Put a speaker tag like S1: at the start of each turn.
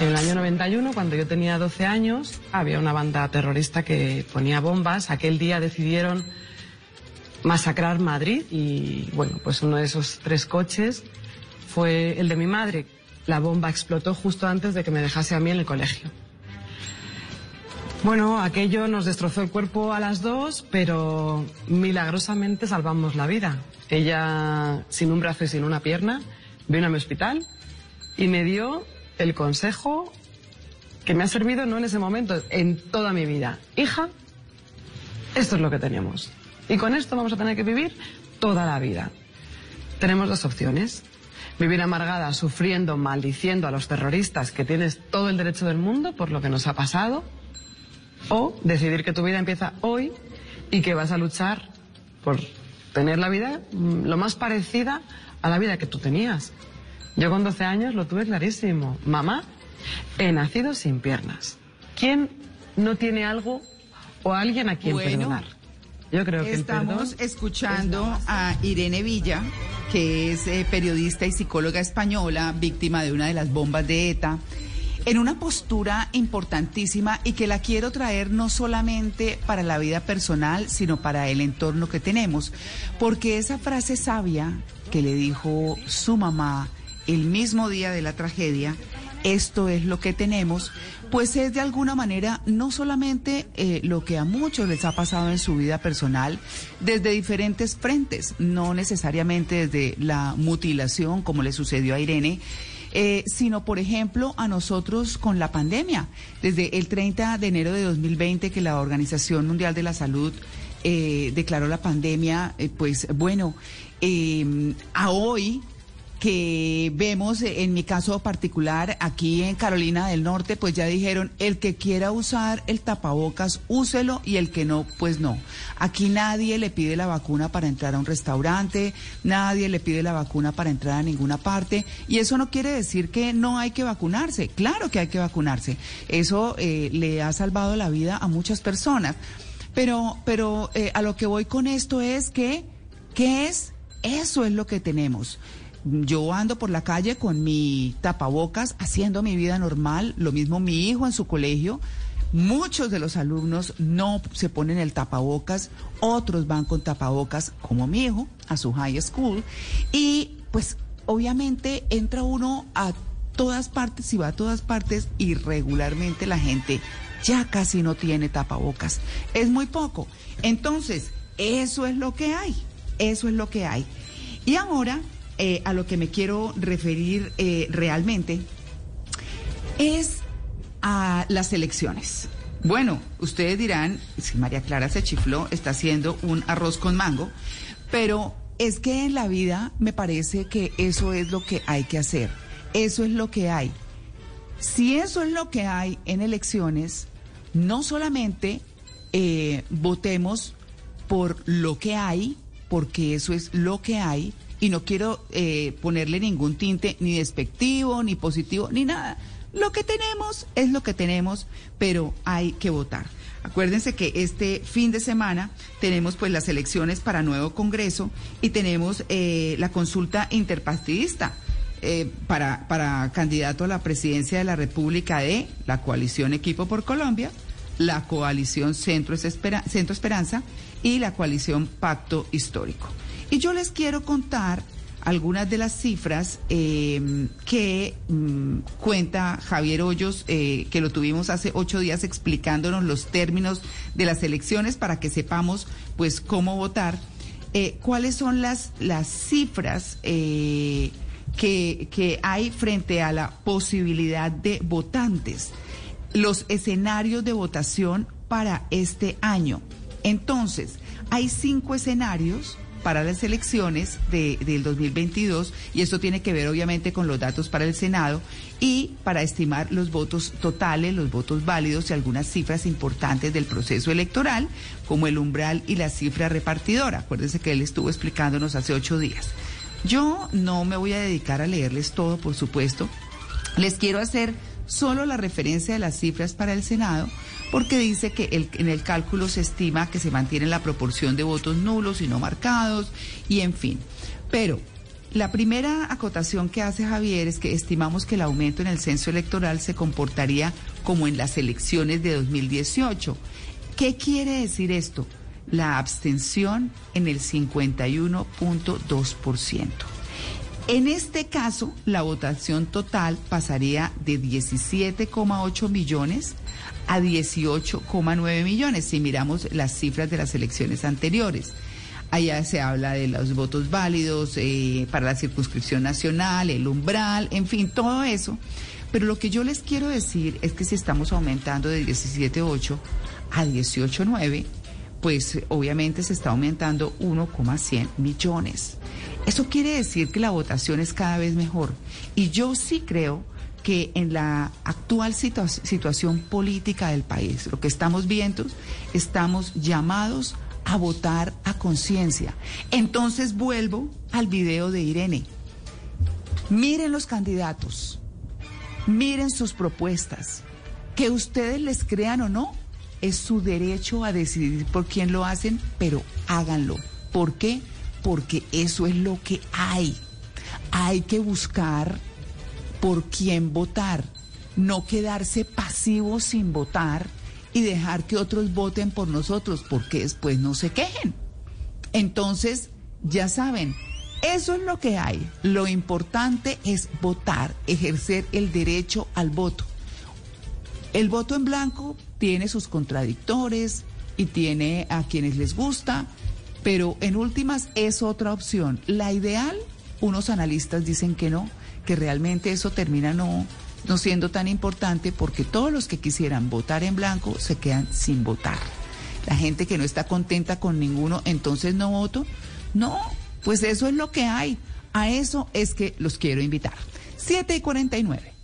S1: En el año 91, cuando yo tenía 12 años, había una banda terrorista que ponía bombas. Aquel día decidieron masacrar Madrid y, bueno, pues uno de esos tres coches fue el de mi madre. La bomba explotó justo antes de que me dejase a mí en el colegio. Bueno, aquello nos destrozó el cuerpo a las dos, pero milagrosamente salvamos la vida. Ella, sin un brazo y sin una pierna, vino a mi hospital y me dio el consejo que me ha servido no en ese momento, en toda mi vida. Hija, esto es lo que tenemos. Y con esto vamos a tener que vivir toda la vida. Tenemos dos opciones. Vivir amargada, sufriendo, maldiciendo a los terroristas, que tienes todo el derecho del mundo por lo que nos ha pasado, o decidir que tu vida empieza hoy y que vas a luchar por tener la vida mm, lo más parecida a la vida que tú tenías. Yo con 12 años lo tuve clarísimo. Mamá, he nacido sin piernas. ¿Quién no tiene algo o alguien a quien perdonar?
S2: Yo creo que estamos escuchando a Irene Villa, que es eh, periodista y psicóloga española, víctima de una de las bombas de ETA en una postura importantísima y que la quiero traer no solamente para la vida personal, sino para el entorno que tenemos, porque esa frase sabia que le dijo su mamá el mismo día de la tragedia, esto es lo que tenemos, pues es de alguna manera no solamente eh, lo que a muchos les ha pasado en su vida personal, desde diferentes frentes, no necesariamente desde la mutilación como le sucedió a Irene, eh, sino por ejemplo a nosotros con la pandemia. Desde el 30 de enero de 2020 que la Organización Mundial de la Salud eh, declaró la pandemia, pues bueno, a hoy que vemos en mi caso particular aquí en Carolina del Norte, pues ya dijeron, el que quiera usar el tapabocas, úselo y el que no, pues no. Aquí nadie le pide la vacuna para entrar a un restaurante, nadie le pide la vacuna para entrar a ninguna parte y eso no quiere decir que no hay que vacunarse, claro que hay que vacunarse. Eso eh, le ha salvado la vida a muchas personas. Pero, pero eh, a lo que voy con esto es que, ¿qué es? Eso es lo que tenemos yo ando por la calle con mi tapabocas, haciendo mi vida normal, lo mismo mi hijo en su colegio. Muchos de los alumnos no se ponen el tapabocas, otros van con tapabocas, como mi hijo, a su high school. Y pues obviamente entra uno a todas partes y va a todas partes y regularmente la gente ya casi no tiene tapabocas. Es muy poco. Entonces, eso es lo que hay. Eso es lo que hay. Y ahora eh, a lo que me quiero referir eh, realmente es a las elecciones. Bueno, ustedes dirán, si María Clara se chifló, está haciendo un arroz con mango, pero es que en la vida me parece que eso es lo que hay que hacer, eso es lo que hay. Si eso es lo que hay en elecciones, no solamente eh, votemos por lo que hay, porque eso es lo que hay, y no quiero eh, ponerle ningún tinte ni despectivo, ni positivo, ni nada. Lo que tenemos es lo que tenemos, pero hay que votar. Acuérdense que este fin de semana tenemos pues las elecciones para nuevo Congreso y tenemos eh, la consulta interpartidista. Eh, para, para candidato a la presidencia de la República de la coalición Equipo por Colombia, la coalición Centro, Centro Esperanza y la coalición Pacto Histórico. Y yo les quiero contar algunas de las cifras eh, que mm, cuenta Javier Hoyos, eh, que lo tuvimos hace ocho días explicándonos los términos de las elecciones para que sepamos pues cómo votar. Eh, ¿Cuáles son las, las cifras que, que hay frente a la posibilidad de votantes? Los escenarios de votación para este año. Entonces, hay cinco escenarios para las elecciones de, del 2022 y esto tiene que ver obviamente con los datos para el Senado y para estimar los votos totales, los votos válidos y algunas cifras importantes del proceso electoral, como el umbral y la cifra repartidora. Acuérdense que él estuvo explicándonos hace ocho días. Yo no me voy a dedicar a leerles todo, por supuesto. Les quiero hacer solo la referencia de las cifras para el Senado porque dice que en el cálculo se estima que se mantiene la proporción de votos nulos y no marcados, y en fin. Pero La primera acotación que hace Javier es que estimamos que el aumento en el censo electoral se comportaría como en las elecciones de 2018. ¿Qué quiere decir esto? La abstención en el 51.2%. En este caso, la votación total pasaría de 17,8 millones a 18,9 millones si miramos las cifras de las elecciones anteriores. Allá se habla de los votos válidos eh, para la circunscripción nacional, el umbral, en fin, todo eso. Pero lo que yo les quiero decir es que si estamos aumentando de 17,8 a 18,9, pues obviamente se está aumentando 1,100 millones. Eso quiere decir que la votación es cada vez mejor. Y yo sí creo que en la actual situación política del país, lo que estamos viendo, estamos llamados a votar a conciencia. Entonces vuelvo al video de Irene. Miren los candidatos, miren sus propuestas. Que ustedes les crean o no, es su derecho a decidir por quién lo hacen, pero háganlo. ¿Por qué? Porque eso es lo que hay. Hay que buscar por quién votar, no quedarse pasivos sin votar y dejar que otros voten por nosotros, porque después no se quejen. Entonces, ya saben, eso es lo que hay. Lo importante es votar, ejercer el derecho al voto. El voto en blanco tiene sus contradictores y tiene a quienes les gusta, pero en últimas es otra opción. La ideal, unos analistas dicen que no, que realmente eso termina no, no siendo tan importante porque todos los que quisieran votar en blanco se quedan sin votar. La gente que no está contenta con ninguno, entonces no voto. No, pues eso es lo que hay. A eso es que los quiero invitar. 7 y 49.